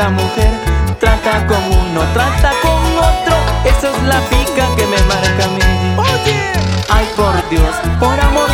esta mujer. Trata con uno, trata con otro, esa es la pica que me marca a mí. Oye, Ay por Dios, por amor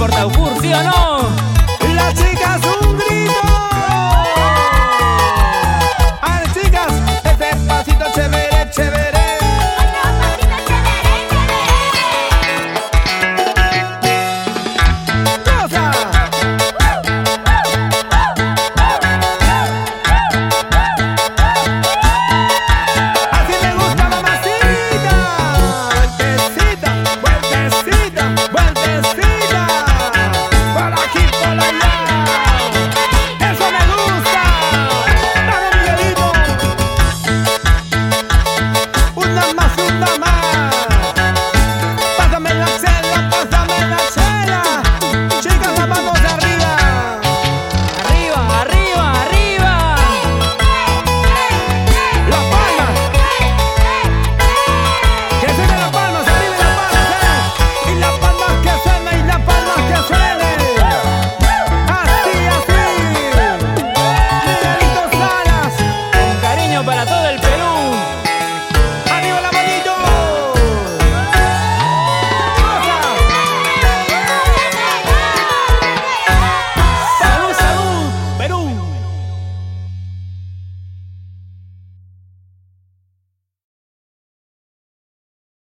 portado cursi o no.